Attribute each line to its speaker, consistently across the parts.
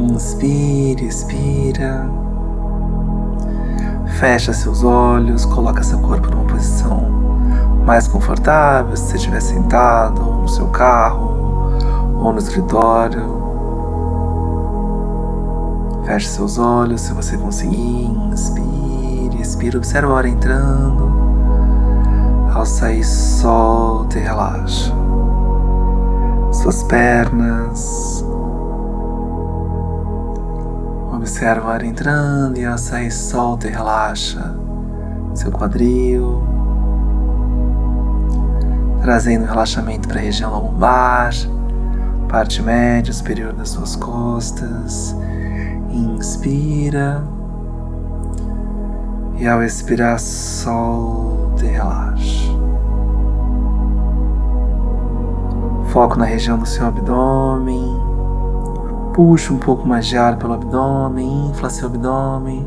Speaker 1: Inspira, expira. Fecha seus olhos, coloca seu corpo numa posição mais confortável, se você estiver sentado no seu carro ou no escritório. Feche seus olhos se você conseguir. Inspire, expira. Observa a hora entrando. Ao sair, solta e relaxa. Suas pernas Observa o ar entrando e ao sair, solta e relaxa. Seu quadril trazendo relaxamento para a região lombar, parte média superior das suas costas. Inspira e ao expirar, solta e relaxa. Foco na região do seu abdômen. Puxa um pouco mais de ar pelo abdômen, infla seu abdômen.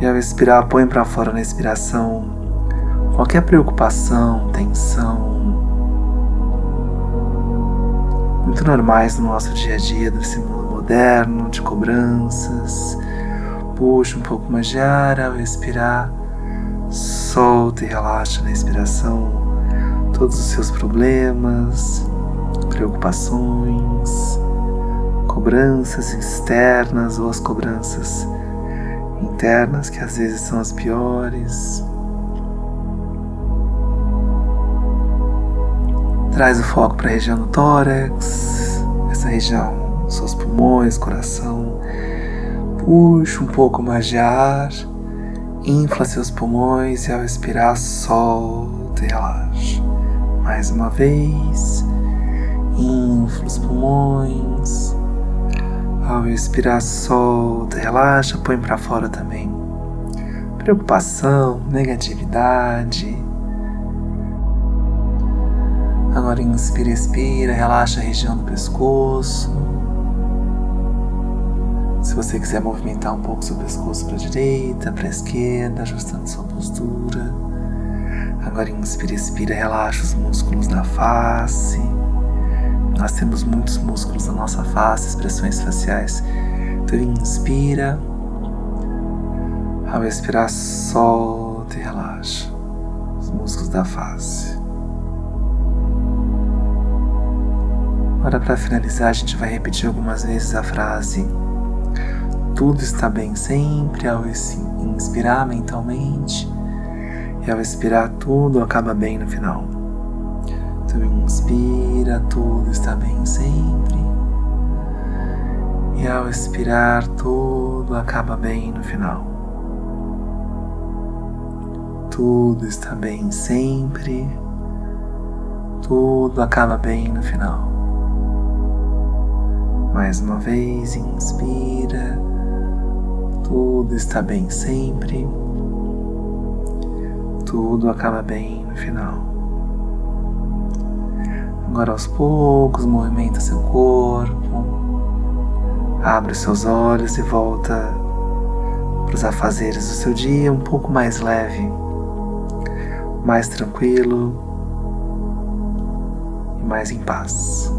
Speaker 1: E ao expirar, põe para fora na expiração qualquer preocupação, tensão, muito normais no nosso dia a dia, desse mundo moderno, de cobranças. Puxa um pouco mais de ar ao respirar, solta e relaxa na expiração todos os seus problemas, preocupações, cobranças externas ou as cobranças internas que às vezes são as piores. Traz o foco para a região do tórax, essa região, seus pulmões, coração. Puxa um pouco mais de ar, infla seus pulmões e ao expirar, solta e relaxa. Mais uma vez, infla os pulmões. Ao expirar, solta, relaxa, põe para fora também. Preocupação, negatividade, Agora inspira, expira, relaxa a região do pescoço. Se você quiser movimentar um pouco seu pescoço para a direita, para a esquerda, ajustando sua postura. Agora inspira, expira, relaxa os músculos da face. Nós temos muitos músculos na nossa face, expressões faciais. Então inspira. Ao expirar, solta e relaxa os músculos da face. Agora, para finalizar, a gente vai repetir algumas vezes a frase: Tudo está bem sempre, ao inspirar mentalmente, e ao expirar, tudo acaba bem no final. Inspira, tudo está bem sempre, e ao expirar, tudo acaba bem no final. Tudo está bem sempre, tudo acaba bem no final. Mais uma vez, inspira. Tudo está bem sempre. Tudo acaba bem no final. Agora, aos poucos, movimenta seu corpo. Abre os seus olhos e volta para os afazeres do seu dia um pouco mais leve, mais tranquilo e mais em paz.